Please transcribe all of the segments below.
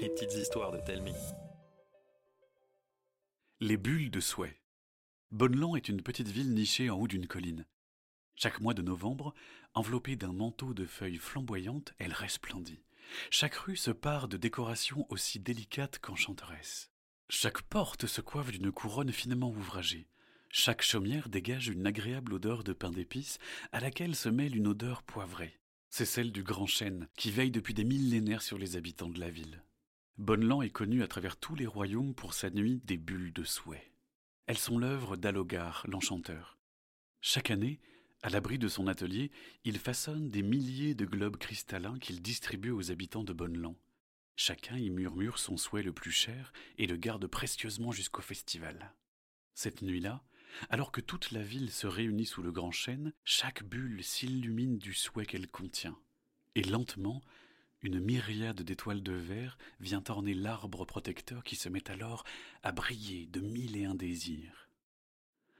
Les petites histoires de Telmi. Les bulles de souhait. Bonneland est une petite ville nichée en haut d'une colline. Chaque mois de novembre, enveloppée d'un manteau de feuilles flamboyantes, elle resplendit. Chaque rue se pare de décorations aussi délicates qu'enchanteresses. Chaque porte se coiffe d'une couronne finement ouvragée. Chaque chaumière dégage une agréable odeur de pain d'épices à laquelle se mêle une odeur poivrée. C'est celle du grand chêne qui veille depuis des millénaires sur les habitants de la ville. Bonneland est connu à travers tous les royaumes pour sa nuit des bulles de souhait. Elles sont l'œuvre d'Alogar, l'enchanteur. Chaque année, à l'abri de son atelier, il façonne des milliers de globes cristallins qu'il distribue aux habitants de Bonneland. Chacun y murmure son souhait le plus cher et le garde précieusement jusqu'au festival. Cette nuit-là, alors que toute la ville se réunit sous le grand chêne, chaque bulle s'illumine du souhait qu'elle contient. Et lentement, une myriade d'étoiles de verre vient orner l'arbre protecteur qui se met alors à briller de mille et un désirs.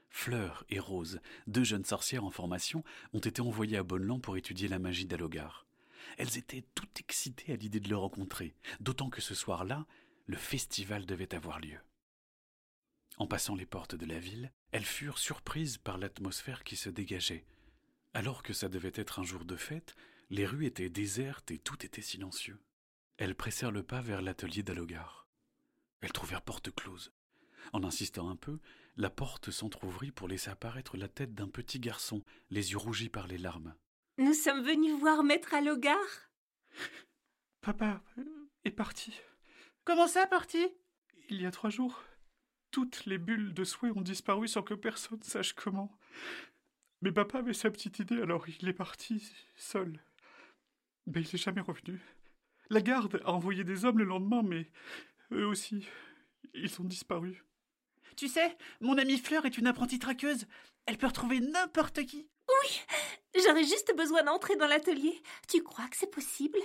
Fleur et Rose, deux jeunes sorcières en formation, ont été envoyées à Bonneland pour étudier la magie d'Alogar. Elles étaient toutes excitées à l'idée de le rencontrer, d'autant que ce soir-là, le festival devait avoir lieu. En passant les portes de la ville, elles furent surprises par l'atmosphère qui se dégageait. Alors que ça devait être un jour de fête, les rues étaient désertes et tout était silencieux. Elles pressèrent le pas vers l'atelier d'Alogar. Elles trouvèrent porte close. En insistant un peu, la porte s'entr'ouvrit pour laisser apparaître la tête d'un petit garçon, les yeux rougis par les larmes. Nous sommes venus voir Maître Alogar Papa est parti. Comment ça, parti? Il y a trois jours. Toutes les bulles de souhait ont disparu sans que personne sache comment. Mais papa avait sa petite idée, alors il est parti seul. Mais il n'est jamais revenu. La garde a envoyé des hommes le lendemain, mais eux aussi, ils ont disparu. Tu sais, mon amie Fleur est une apprentie traqueuse. Elle peut retrouver n'importe qui. Oui, j'aurais juste besoin d'entrer dans l'atelier. Tu crois que c'est possible?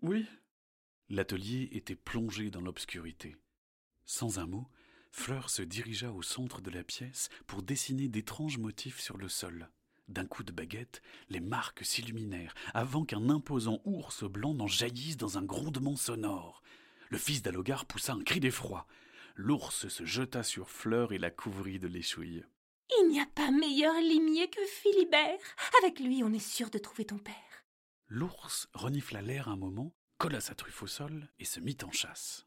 Oui. L'atelier était plongé dans l'obscurité. Sans un mot, Fleur se dirigea au centre de la pièce pour dessiner d'étranges motifs sur le sol. D'un coup de baguette, les marques s'illuminèrent, avant qu'un imposant ours blanc n'en jaillisse dans un grondement sonore. Le fils d'Alogar poussa un cri d'effroi. L'ours se jeta sur Fleur et la couvrit de l'échouille. Il n'y a pas meilleur limier que Philibert. Avec lui, on est sûr de trouver ton père. L'ours renifla l'air un moment, colla sa truffe au sol et se mit en chasse.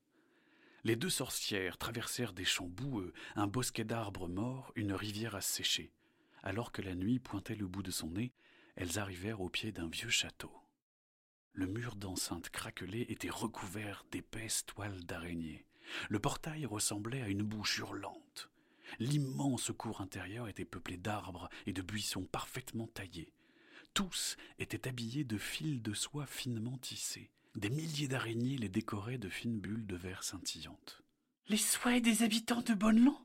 Les deux sorcières traversèrent des champs boueux, un bosquet d'arbres morts, une rivière à sécher. Alors que la nuit pointait le bout de son nez, elles arrivèrent au pied d'un vieux château. Le mur d'enceinte craquelé était recouvert d'épaisses toiles d'araignée. Le portail ressemblait à une bouche hurlante. L'immense cour intérieure était peuplée d'arbres et de buissons parfaitement taillés. Tous étaient habillés de fils de soie finement tissés. Des milliers d'araignées les décoraient de fines bulles de verre scintillantes. Les souhaits des habitants de Bonneland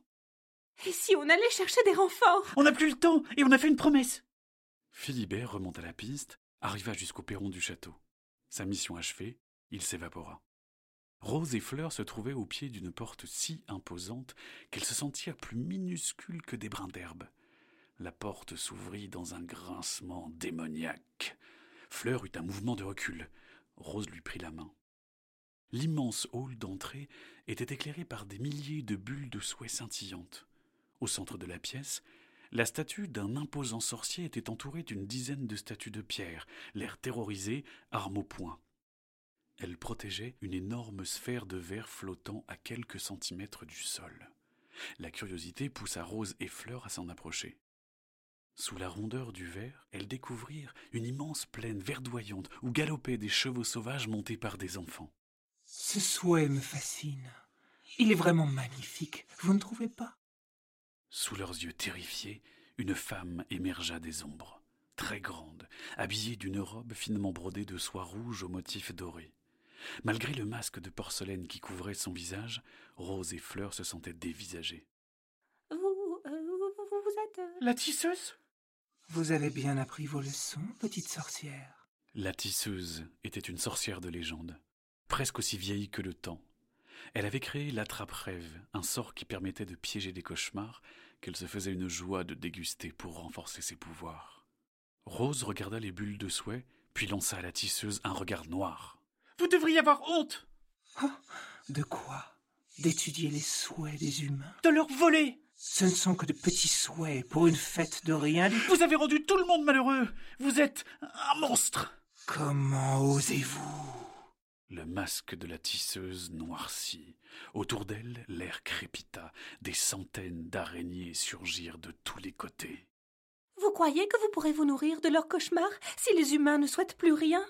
Et si on allait chercher des renforts? On n'a plus le temps et on a fait une promesse. Philibert remonta la piste, arriva jusqu'au perron du château. Sa mission achevée, il s'évapora. Rose et Fleur se trouvaient au pied d'une porte si imposante qu'elles se sentirent plus minuscules que des brins d'herbe. La porte s'ouvrit dans un grincement démoniaque. Fleur eut un mouvement de recul. Rose lui prit la main. L'immense hall d'entrée était éclairé par des milliers de bulles de soie scintillantes. Au centre de la pièce, la statue d'un imposant sorcier était entourée d'une dizaine de statues de pierre, l'air terrorisé, armes au poing. Elle protégeait une énorme sphère de verre flottant à quelques centimètres du sol. La curiosité poussa Rose et Fleur à s'en approcher. Sous la rondeur du verre, elles découvrirent une immense plaine verdoyante où galopaient des chevaux sauvages montés par des enfants. Ce souhait me fascine. Il est vraiment magnifique, vous ne trouvez pas? Sous leurs yeux terrifiés, une femme émergea des ombres, très grande, habillée d'une robe finement brodée de soie rouge aux motifs dorés. Malgré le masque de porcelaine qui couvrait son visage, Rose et Fleur se sentaient dévisagées. Vous, euh, vous, vous êtes... euh, La tisseuse? Vous avez bien appris vos leçons, petite sorcière. La tisseuse était une sorcière de légende, presque aussi vieille que le temps. Elle avait créé l'attrape-rêve, un sort qui permettait de piéger des cauchemars qu'elle se faisait une joie de déguster pour renforcer ses pouvoirs. Rose regarda les bulles de souhait, puis lança à la tisseuse un regard noir. Vous devriez avoir honte De quoi? D'étudier les souhaits des humains? De leur voler. Ce ne sont que de petits souhaits pour une fête de rien. Vous avez rendu tout le monde malheureux. Vous êtes un monstre. Comment osez-vous? Le masque de la tisseuse noircit. Autour d'elle, l'air crépita. Des centaines d'araignées surgirent de tous les côtés. Vous croyez que vous pourrez vous nourrir de leurs cauchemars si les humains ne souhaitent plus rien?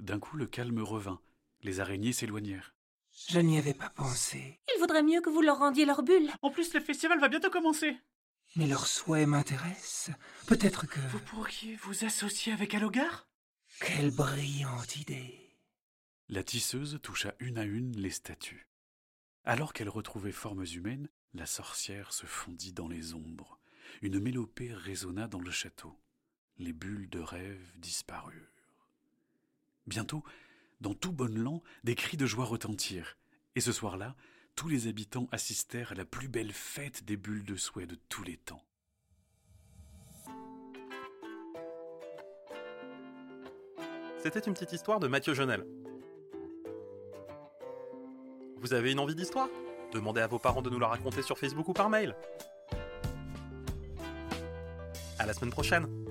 D'un coup, le calme revint. Les araignées s'éloignèrent. Je n'y avais pas pensé. Il vaudrait mieux que vous leur rendiez leur bulle. En plus, le festival va bientôt commencer. Mais leurs souhaits m'intéressent. Peut-être que... Vous pourriez vous associer avec Alogar Quelle brillante idée. La tisseuse toucha une à une les statues. Alors qu'elle retrouvait formes humaines, la sorcière se fondit dans les ombres. Une mélopée résonna dans le château. Les bulles de rêve disparurent. Bientôt, dans tout Bonneland, des cris de joie retentirent. Et ce soir-là, tous les habitants assistèrent à la plus belle fête des bulles de souhait de tous les temps. C'était une petite histoire de Mathieu Jonel. Vous avez une envie d'histoire? Demandez à vos parents de nous la raconter sur Facebook ou par mail. À la semaine prochaine